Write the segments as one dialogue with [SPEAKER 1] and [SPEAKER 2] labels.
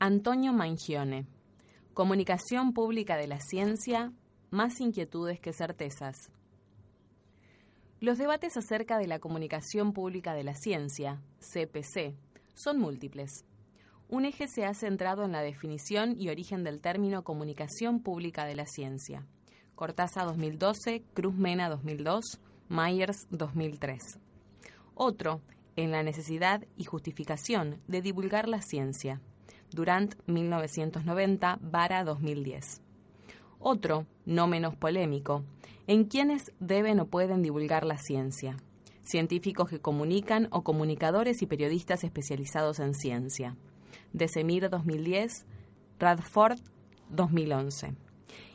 [SPEAKER 1] Antonio Mangione. Comunicación pública de la ciencia, más inquietudes que certezas. Los debates acerca de la comunicación pública de la ciencia, CPC, son múltiples. Un eje se ha centrado en la definición y origen del término comunicación pública de la ciencia. Cortázar 2012, Cruz Mena 2002, Myers 2003. Otro, en la necesidad y justificación de divulgar la ciencia. Durant 1990, Vara 2010. Otro, no menos polémico, en quienes deben o pueden divulgar la ciencia. Científicos que comunican o comunicadores y periodistas especializados en ciencia. Desemir 2010, Radford 2011.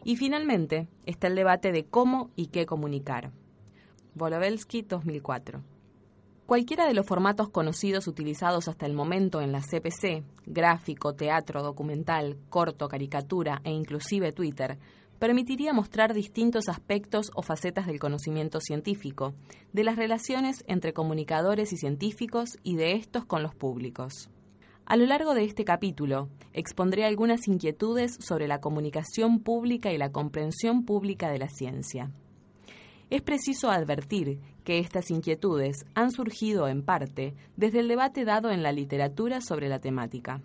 [SPEAKER 1] Y finalmente está el debate de cómo y qué comunicar. Volovelsky 2004. Cualquiera de los formatos conocidos utilizados hasta el momento en la CPC, gráfico, teatro, documental, corto, caricatura e inclusive Twitter, permitiría mostrar distintos aspectos o facetas del conocimiento científico, de las relaciones entre comunicadores y científicos y de estos con los públicos. A lo largo de este capítulo, expondré algunas inquietudes sobre la comunicación pública y la comprensión pública de la ciencia. Es preciso advertir que estas inquietudes han surgido en parte desde el debate dado en la literatura sobre la temática,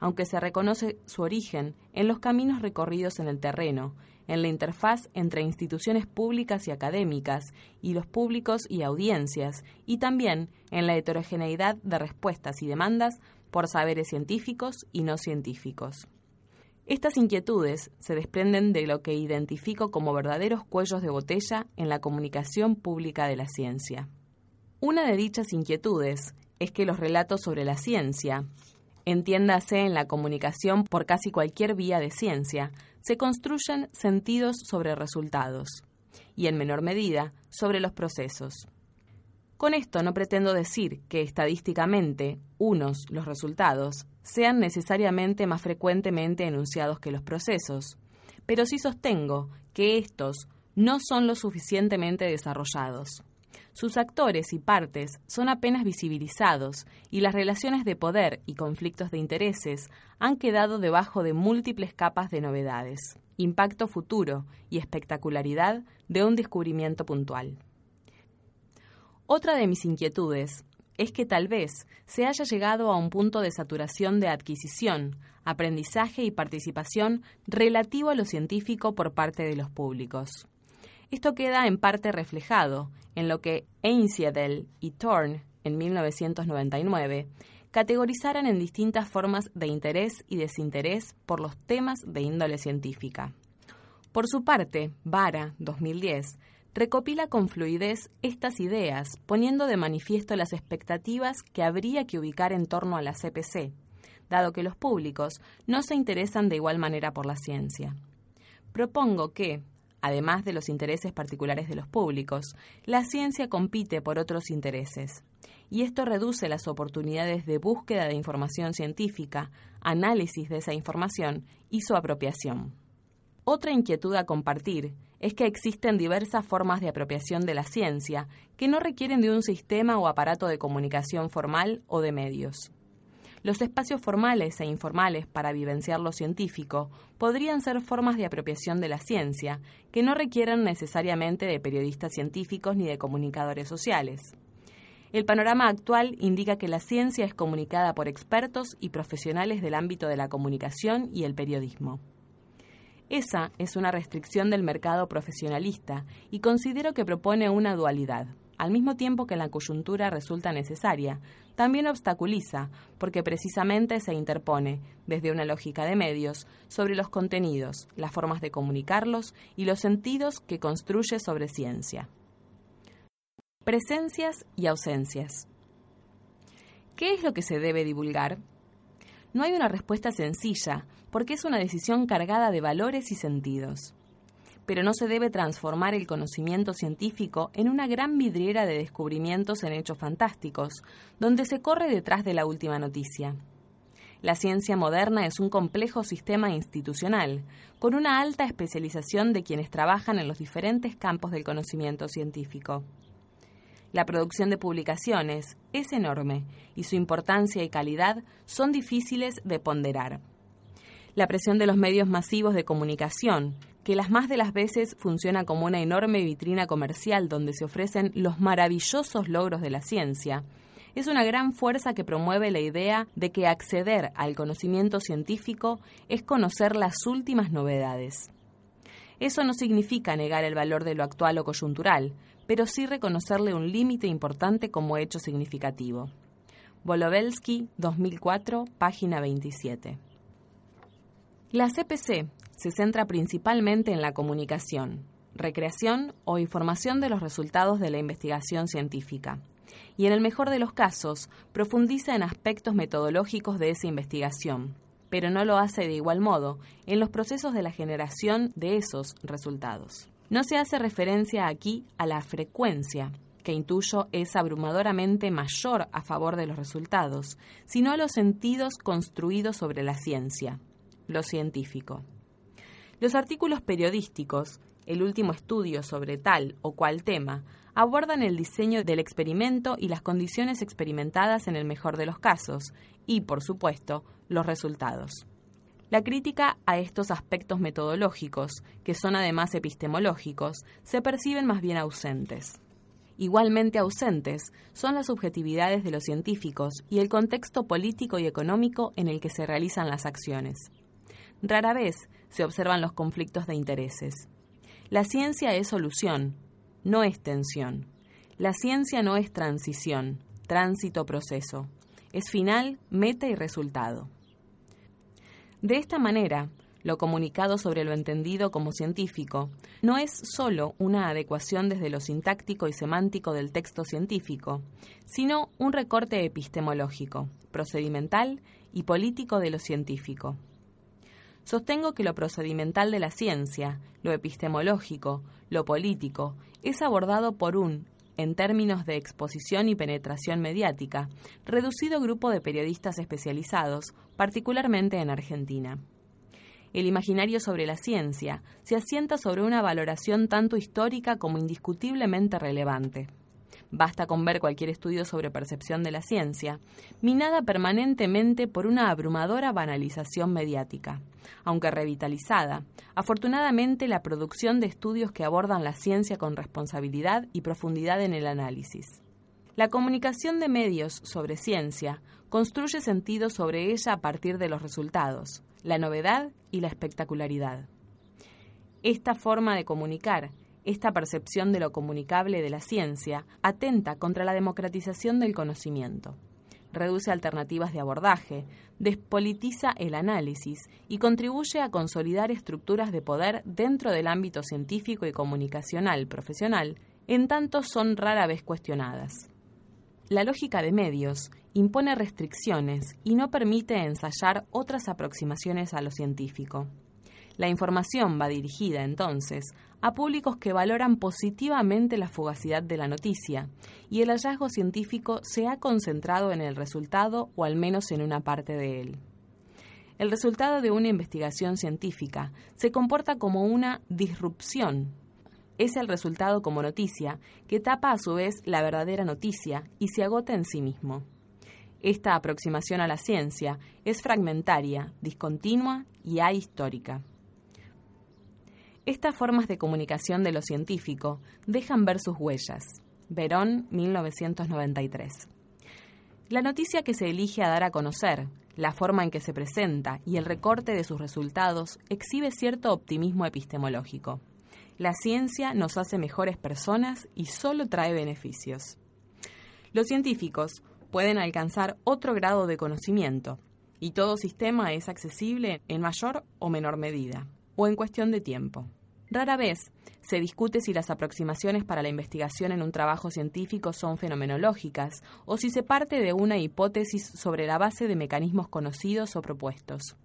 [SPEAKER 1] aunque se reconoce su origen en los caminos recorridos en el terreno, en la interfaz entre instituciones públicas y académicas y los públicos y audiencias, y también en la heterogeneidad de respuestas y demandas por saberes científicos y no científicos. Estas inquietudes se desprenden de lo que identifico como verdaderos cuellos de botella en la comunicación pública de la ciencia. Una de dichas inquietudes es que los relatos sobre la ciencia, entiéndase en la comunicación por casi cualquier vía de ciencia, se construyen sentidos sobre resultados y, en menor medida, sobre los procesos. Con esto no pretendo decir que estadísticamente unos, los resultados, sean necesariamente más frecuentemente enunciados que los procesos, pero sí sostengo que estos no son lo suficientemente desarrollados. Sus actores y partes son apenas visibilizados y las relaciones de poder y conflictos de intereses han quedado debajo de múltiples capas de novedades, impacto futuro y espectacularidad de un descubrimiento puntual. Otra de mis inquietudes es que tal vez se haya llegado a un punto de saturación de adquisición, aprendizaje y participación relativo a lo científico por parte de los públicos. Esto queda en parte reflejado en lo que Einsiedel y Thorne, en 1999, categorizaran en distintas formas de interés y desinterés por los temas de índole científica. Por su parte, Vara, 2010, recopila con fluidez estas ideas, poniendo de manifiesto las expectativas que habría que ubicar en torno a la CPC, dado que los públicos no se interesan de igual manera por la ciencia. Propongo que, además de los intereses particulares de los públicos, la ciencia compite por otros intereses, y esto reduce las oportunidades de búsqueda de información científica, análisis de esa información y su apropiación. Otra inquietud a compartir es que existen diversas formas de apropiación de la ciencia que no requieren de un sistema o aparato de comunicación formal o de medios. Los espacios formales e informales para vivenciar lo científico podrían ser formas de apropiación de la ciencia que no requieran necesariamente de periodistas científicos ni de comunicadores sociales. El panorama actual indica que la ciencia es comunicada por expertos y profesionales del ámbito de la comunicación y el periodismo. Esa es una restricción del mercado profesionalista y considero que propone una dualidad. Al mismo tiempo que la coyuntura resulta necesaria, también obstaculiza, porque precisamente se interpone, desde una lógica de medios, sobre los contenidos, las formas de comunicarlos y los sentidos que construye sobre ciencia. Presencias y ausencias. ¿Qué es lo que se debe divulgar? No hay una respuesta sencilla, porque es una decisión cargada de valores y sentidos. Pero no se debe transformar el conocimiento científico en una gran vidriera de descubrimientos en hechos fantásticos, donde se corre detrás de la última noticia. La ciencia moderna es un complejo sistema institucional, con una alta especialización de quienes trabajan en los diferentes campos del conocimiento científico. La producción de publicaciones es enorme y su importancia y calidad son difíciles de ponderar. La presión de los medios masivos de comunicación, que las más de las veces funciona como una enorme vitrina comercial donde se ofrecen los maravillosos logros de la ciencia, es una gran fuerza que promueve la idea de que acceder al conocimiento científico es conocer las últimas novedades. Eso no significa negar el valor de lo actual o coyuntural, pero sí reconocerle un límite importante como hecho significativo. Bolovelsky, 2004, página 27. La CPC se centra principalmente en la comunicación, recreación o información de los resultados de la investigación científica, y en el mejor de los casos profundiza en aspectos metodológicos de esa investigación, pero no lo hace de igual modo en los procesos de la generación de esos resultados. No se hace referencia aquí a la frecuencia, que intuyo es abrumadoramente mayor a favor de los resultados, sino a los sentidos construidos sobre la ciencia, lo científico. Los artículos periodísticos, el último estudio sobre tal o cual tema, abordan el diseño del experimento y las condiciones experimentadas en el mejor de los casos, y, por supuesto, los resultados. La crítica a estos aspectos metodológicos, que son además epistemológicos, se perciben más bien ausentes. Igualmente ausentes son las subjetividades de los científicos y el contexto político y económico en el que se realizan las acciones. Rara vez se observan los conflictos de intereses. La ciencia es solución, no es tensión. La ciencia no es transición, tránsito-proceso. Es final, meta y resultado. De esta manera, lo comunicado sobre lo entendido como científico no es sólo una adecuación desde lo sintáctico y semántico del texto científico, sino un recorte epistemológico, procedimental y político de lo científico. Sostengo que lo procedimental de la ciencia, lo epistemológico, lo político, es abordado por un en términos de exposición y penetración mediática, reducido grupo de periodistas especializados, particularmente en Argentina. El imaginario sobre la ciencia se asienta sobre una valoración tanto histórica como indiscutiblemente relevante. Basta con ver cualquier estudio sobre percepción de la ciencia, minada permanentemente por una abrumadora banalización mediática. Aunque revitalizada, afortunadamente la producción de estudios que abordan la ciencia con responsabilidad y profundidad en el análisis. La comunicación de medios sobre ciencia construye sentido sobre ella a partir de los resultados, la novedad y la espectacularidad. Esta forma de comunicar esta percepción de lo comunicable de la ciencia atenta contra la democratización del conocimiento. Reduce alternativas de abordaje, despolitiza el análisis y contribuye a consolidar estructuras de poder dentro del ámbito científico y comunicacional profesional, en tanto son rara vez cuestionadas. La lógica de medios impone restricciones y no permite ensayar otras aproximaciones a lo científico. La información va dirigida, entonces, a públicos que valoran positivamente la fugacidad de la noticia, y el hallazgo científico se ha concentrado en el resultado o al menos en una parte de él. El resultado de una investigación científica se comporta como una disrupción. Es el resultado como noticia que tapa a su vez la verdadera noticia y se agota en sí mismo. Esta aproximación a la ciencia es fragmentaria, discontinua y ahistórica. Estas formas de comunicación de lo científico dejan ver sus huellas. Verón, 1993. La noticia que se elige a dar a conocer, la forma en que se presenta y el recorte de sus resultados exhibe cierto optimismo epistemológico. La ciencia nos hace mejores personas y solo trae beneficios. Los científicos pueden alcanzar otro grado de conocimiento, y todo sistema es accesible en mayor o menor medida o en cuestión de tiempo. Rara vez se discute si las aproximaciones para la investigación en un trabajo científico son fenomenológicas o si se parte de una hipótesis sobre la base de mecanismos conocidos o propuestos.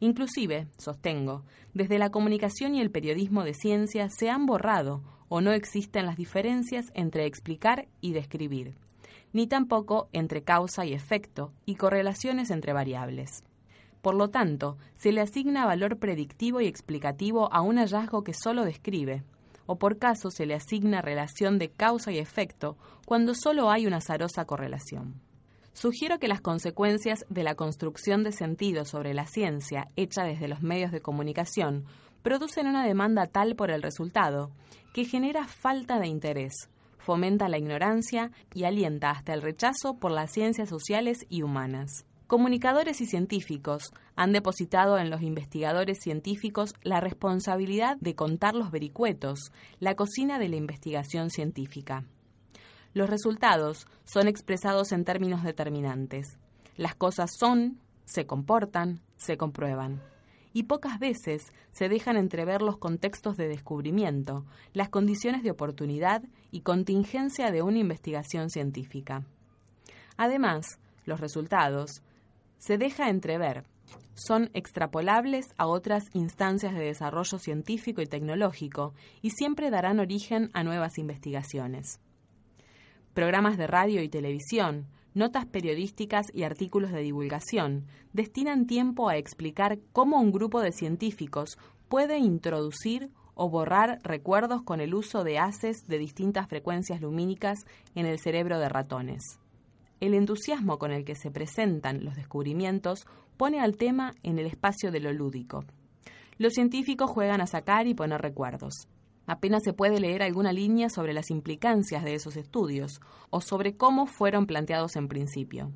[SPEAKER 1] Inclusive, sostengo, desde la comunicación y el periodismo de ciencia se han borrado o no existen las diferencias entre explicar y describir, ni tampoco entre causa y efecto y correlaciones entre variables. Por lo tanto, se le asigna valor predictivo y explicativo a un hallazgo que solo describe, o por caso se le asigna relación de causa y efecto cuando solo hay una azarosa correlación. Sugiero que las consecuencias de la construcción de sentido sobre la ciencia hecha desde los medios de comunicación producen una demanda tal por el resultado que genera falta de interés, fomenta la ignorancia y alienta hasta el rechazo por las ciencias sociales y humanas. Comunicadores y científicos han depositado en los investigadores científicos la responsabilidad de contar los vericuetos, la cocina de la investigación científica. Los resultados son expresados en términos determinantes. Las cosas son, se comportan, se comprueban. Y pocas veces se dejan entrever los contextos de descubrimiento, las condiciones de oportunidad y contingencia de una investigación científica. Además, los resultados se deja entrever. Son extrapolables a otras instancias de desarrollo científico y tecnológico y siempre darán origen a nuevas investigaciones. Programas de radio y televisión, notas periodísticas y artículos de divulgación destinan tiempo a explicar cómo un grupo de científicos puede introducir o borrar recuerdos con el uso de haces de distintas frecuencias lumínicas en el cerebro de ratones. El entusiasmo con el que se presentan los descubrimientos pone al tema en el espacio de lo lúdico. Los científicos juegan a sacar y poner recuerdos. Apenas se puede leer alguna línea sobre las implicancias de esos estudios o sobre cómo fueron planteados en principio,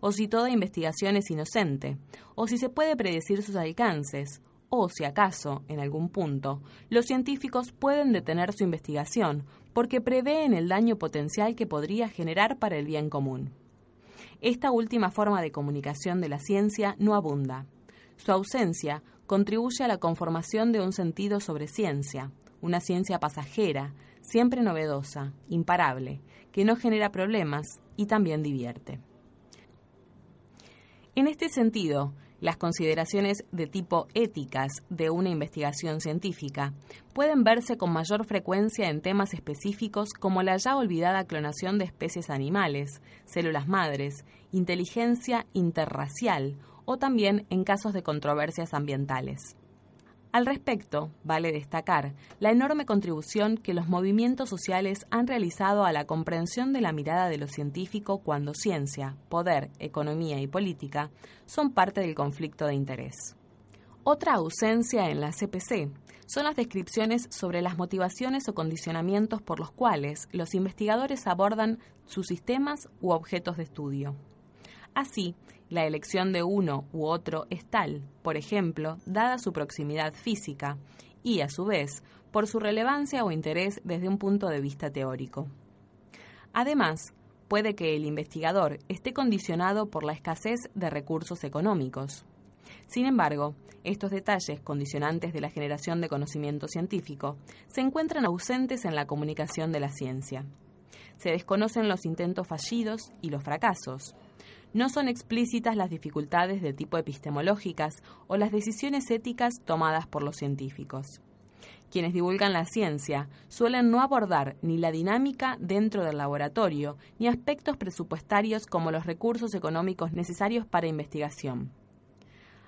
[SPEAKER 1] o si toda investigación es inocente, o si se puede predecir sus alcances, o si acaso, en algún punto, los científicos pueden detener su investigación porque prevén el daño potencial que podría generar para el bien común. Esta última forma de comunicación de la ciencia no abunda. Su ausencia contribuye a la conformación de un sentido sobre ciencia, una ciencia pasajera, siempre novedosa, imparable, que no genera problemas y también divierte. En este sentido, las consideraciones de tipo éticas de una investigación científica pueden verse con mayor frecuencia en temas específicos como la ya olvidada clonación de especies animales, células madres, inteligencia interracial o también en casos de controversias ambientales. Al respecto, vale destacar la enorme contribución que los movimientos sociales han realizado a la comprensión de la mirada de lo científico cuando ciencia, poder, economía y política son parte del conflicto de interés. Otra ausencia en la CPC son las descripciones sobre las motivaciones o condicionamientos por los cuales los investigadores abordan sus sistemas u objetos de estudio. Así, la elección de uno u otro es tal, por ejemplo, dada su proximidad física y, a su vez, por su relevancia o interés desde un punto de vista teórico. Además, puede que el investigador esté condicionado por la escasez de recursos económicos. Sin embargo, estos detalles condicionantes de la generación de conocimiento científico se encuentran ausentes en la comunicación de la ciencia. Se desconocen los intentos fallidos y los fracasos, no son explícitas las dificultades de tipo epistemológicas o las decisiones éticas tomadas por los científicos. Quienes divulgan la ciencia suelen no abordar ni la dinámica dentro del laboratorio ni aspectos presupuestarios como los recursos económicos necesarios para investigación.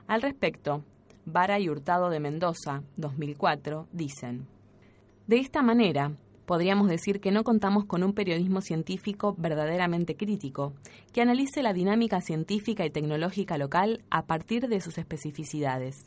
[SPEAKER 1] Al respecto, Vara y Hurtado de Mendoza, 2004, dicen, De esta manera, podríamos decir que no contamos con un periodismo científico verdaderamente crítico, que analice la dinámica científica y tecnológica local a partir de sus especificidades.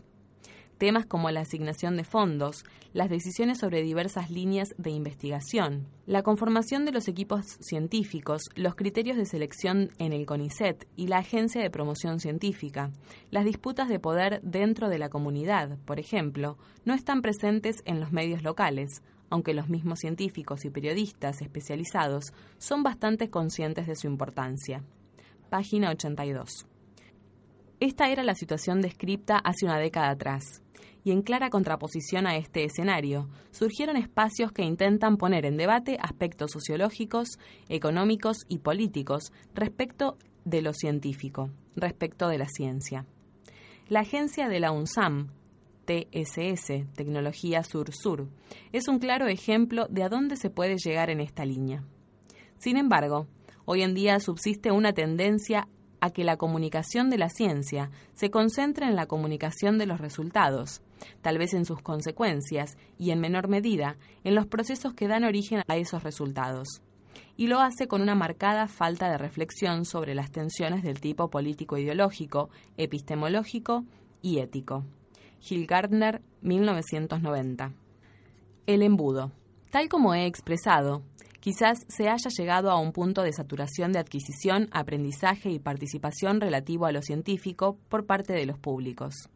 [SPEAKER 1] Temas como la asignación de fondos, las decisiones sobre diversas líneas de investigación, la conformación de los equipos científicos, los criterios de selección en el CONICET y la Agencia de Promoción Científica, las disputas de poder dentro de la comunidad, por ejemplo, no están presentes en los medios locales, aunque los mismos científicos y periodistas especializados son bastante conscientes de su importancia. Página 82. Esta era la situación descripta hace una década atrás, y en clara contraposición a este escenario, surgieron espacios que intentan poner en debate aspectos sociológicos, económicos y políticos respecto de lo científico, respecto de la ciencia. La agencia de la UNSAM TSS, Tecnología Sur-Sur, es un claro ejemplo de a dónde se puede llegar en esta línea. Sin embargo, hoy en día subsiste una tendencia a que la comunicación de la ciencia se concentre en la comunicación de los resultados, tal vez en sus consecuencias y en menor medida en los procesos que dan origen a esos resultados. Y lo hace con una marcada falta de reflexión sobre las tensiones del tipo político-ideológico, epistemológico y ético. Gil Gardner, 1990. El embudo. Tal como he expresado, quizás se haya llegado a un punto de saturación de adquisición, aprendizaje y participación relativo a lo científico por parte de los públicos.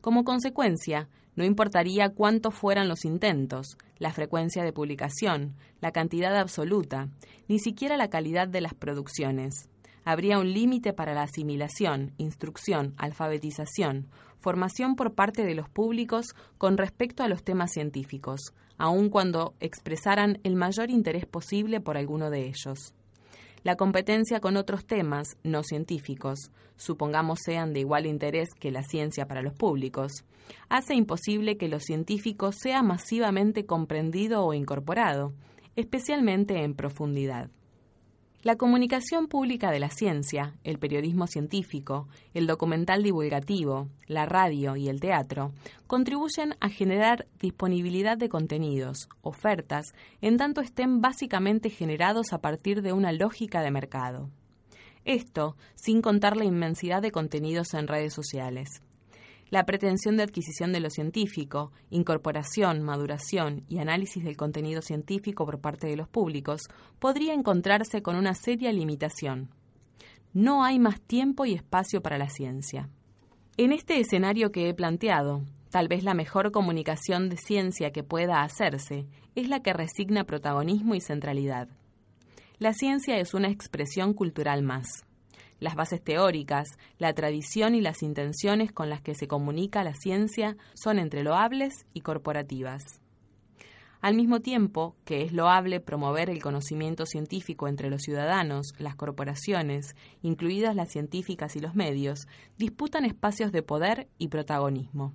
[SPEAKER 1] Como consecuencia, no importaría cuántos fueran los intentos, la frecuencia de publicación, la cantidad absoluta, ni siquiera la calidad de las producciones. Habría un límite para la asimilación, instrucción, alfabetización, formación por parte de los públicos con respecto a los temas científicos, aun cuando expresaran el mayor interés posible por alguno de ellos. La competencia con otros temas no científicos, supongamos sean de igual interés que la ciencia para los públicos, hace imposible que lo científico sea masivamente comprendido o incorporado, especialmente en profundidad. La comunicación pública de la ciencia, el periodismo científico, el documental divulgativo, la radio y el teatro contribuyen a generar disponibilidad de contenidos, ofertas, en tanto estén básicamente generados a partir de una lógica de mercado. Esto sin contar la inmensidad de contenidos en redes sociales la pretensión de adquisición de lo científico, incorporación, maduración y análisis del contenido científico por parte de los públicos podría encontrarse con una seria limitación. No hay más tiempo y espacio para la ciencia. En este escenario que he planteado, tal vez la mejor comunicación de ciencia que pueda hacerse es la que resigna protagonismo y centralidad. La ciencia es una expresión cultural más las bases teóricas, la tradición y las intenciones con las que se comunica la ciencia son entre loables y corporativas. Al mismo tiempo que es loable promover el conocimiento científico entre los ciudadanos, las corporaciones, incluidas las científicas y los medios, disputan espacios de poder y protagonismo.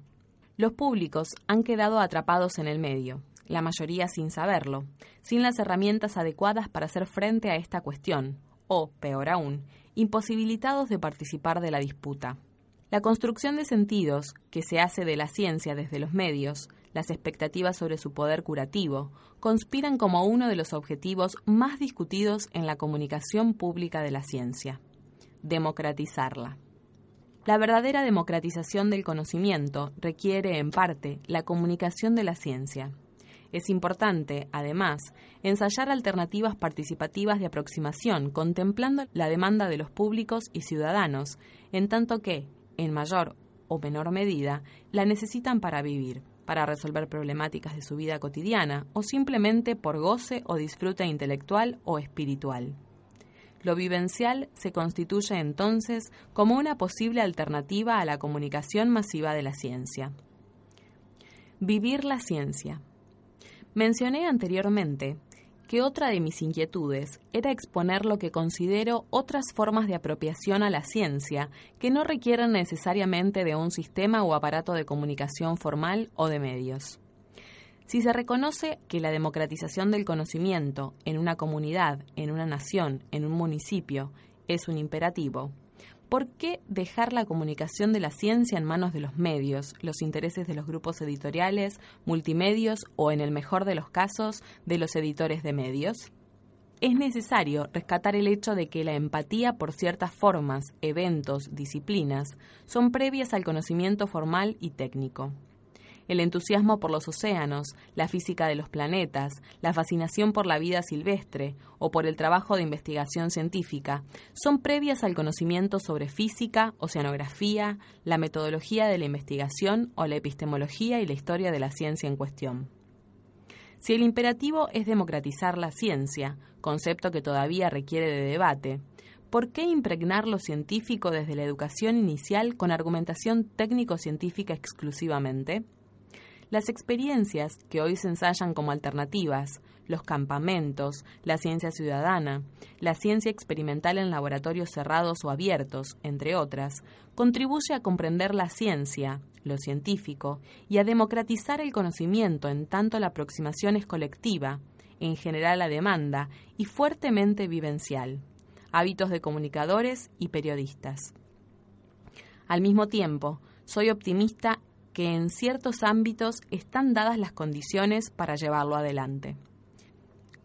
[SPEAKER 1] Los públicos han quedado atrapados en el medio, la mayoría sin saberlo, sin las herramientas adecuadas para hacer frente a esta cuestión, o, peor aún, imposibilitados de participar de la disputa. La construcción de sentidos que se hace de la ciencia desde los medios, las expectativas sobre su poder curativo, conspiran como uno de los objetivos más discutidos en la comunicación pública de la ciencia. Democratizarla. La verdadera democratización del conocimiento requiere, en parte, la comunicación de la ciencia. Es importante, además, ensayar alternativas participativas de aproximación, contemplando la demanda de los públicos y ciudadanos, en tanto que, en mayor o menor medida, la necesitan para vivir, para resolver problemáticas de su vida cotidiana o simplemente por goce o disfrute intelectual o espiritual. Lo vivencial se constituye entonces como una posible alternativa a la comunicación masiva de la ciencia. Vivir la ciencia. Mencioné anteriormente que otra de mis inquietudes era exponer lo que considero otras formas de apropiación a la ciencia que no requieren necesariamente de un sistema o aparato de comunicación formal o de medios. Si se reconoce que la democratización del conocimiento en una comunidad, en una nación, en un municipio, es un imperativo, ¿Por qué dejar la comunicación de la ciencia en manos de los medios, los intereses de los grupos editoriales, multimedios o, en el mejor de los casos, de los editores de medios? Es necesario rescatar el hecho de que la empatía por ciertas formas, eventos, disciplinas, son previas al conocimiento formal y técnico el entusiasmo por los océanos, la física de los planetas, la fascinación por la vida silvestre o por el trabajo de investigación científica, son previas al conocimiento sobre física, oceanografía, la metodología de la investigación o la epistemología y la historia de la ciencia en cuestión. Si el imperativo es democratizar la ciencia, concepto que todavía requiere de debate, ¿por qué impregnar lo científico desde la educación inicial con argumentación técnico-científica exclusivamente? Las experiencias que hoy se ensayan como alternativas, los campamentos, la ciencia ciudadana, la ciencia experimental en laboratorios cerrados o abiertos, entre otras, contribuye a comprender la ciencia, lo científico, y a democratizar el conocimiento en tanto la aproximación es colectiva, en general a demanda y fuertemente vivencial. hábitos de comunicadores y periodistas. Al mismo tiempo, soy optimista que en ciertos ámbitos están dadas las condiciones para llevarlo adelante.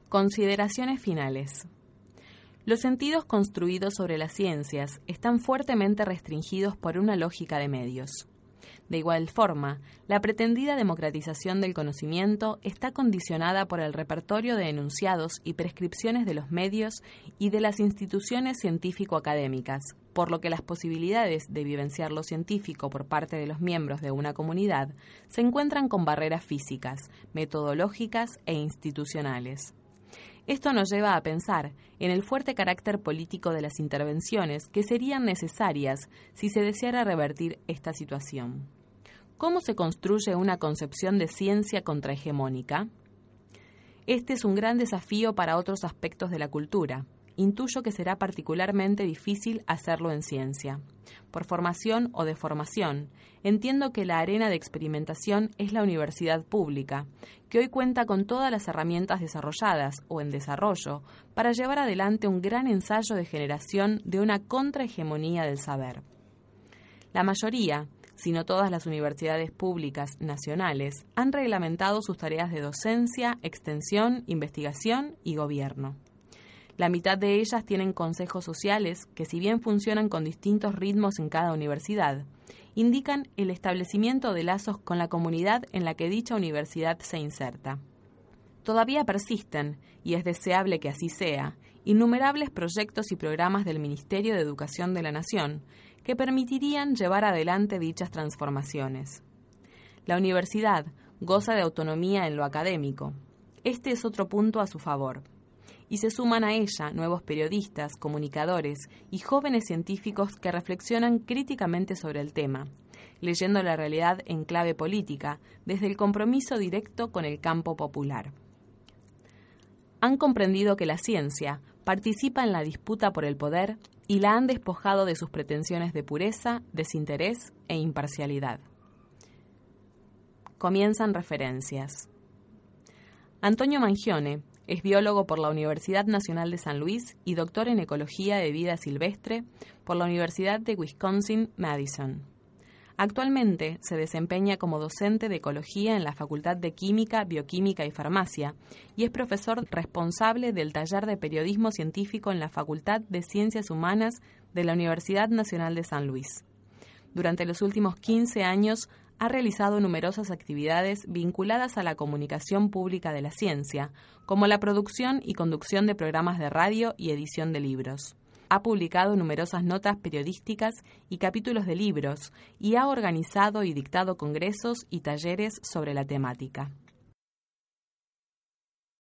[SPEAKER 1] Consideraciones finales. Los sentidos construidos sobre las ciencias están fuertemente restringidos por una lógica de medios. De igual forma, la pretendida democratización del conocimiento está condicionada por el repertorio de enunciados y prescripciones de los medios y de las instituciones científico-académicas, por lo que las posibilidades de vivenciar lo científico por parte de los miembros de una comunidad se encuentran con barreras físicas, metodológicas e institucionales. Esto nos lleva a pensar en el fuerte carácter político de las intervenciones que serían necesarias si se deseara revertir esta situación. ¿Cómo se construye una concepción de ciencia contrahegemónica? Este es un gran desafío para otros aspectos de la cultura, intuyo que será particularmente difícil hacerlo en ciencia. Por formación o de formación, entiendo que la arena de experimentación es la universidad pública, que hoy cuenta con todas las herramientas desarrolladas o en desarrollo para llevar adelante un gran ensayo de generación de una contrahegemonía del saber. La mayoría, si no todas las universidades públicas nacionales, han reglamentado sus tareas de docencia, extensión, investigación y gobierno. La mitad de ellas tienen consejos sociales que, si bien funcionan con distintos ritmos en cada universidad, indican el establecimiento de lazos con la comunidad en la que dicha universidad se inserta. Todavía persisten, y es deseable que así sea, innumerables proyectos y programas del Ministerio de Educación de la Nación que permitirían llevar adelante dichas transformaciones. La universidad goza de autonomía en lo académico. Este es otro punto a su favor y se suman a ella nuevos periodistas, comunicadores y jóvenes científicos que reflexionan críticamente sobre el tema, leyendo la realidad en clave política desde el compromiso directo con el campo popular. Han comprendido que la ciencia participa en la disputa por el poder y la han despojado de sus pretensiones de pureza, desinterés e imparcialidad. Comienzan referencias. Antonio Mangione, es biólogo por la Universidad Nacional de San Luis y doctor en Ecología de Vida Silvestre por la Universidad de Wisconsin-Madison. Actualmente se desempeña como docente de Ecología en la Facultad de Química, Bioquímica y Farmacia y es profesor responsable del taller de Periodismo Científico en la Facultad de Ciencias Humanas de la Universidad Nacional de San Luis. Durante los últimos 15 años ha realizado numerosas actividades vinculadas a la comunicación pública de la ciencia, como la producción y conducción de programas de radio y edición de libros. Ha publicado numerosas notas periodísticas y capítulos de libros y ha organizado y dictado congresos y talleres sobre la temática.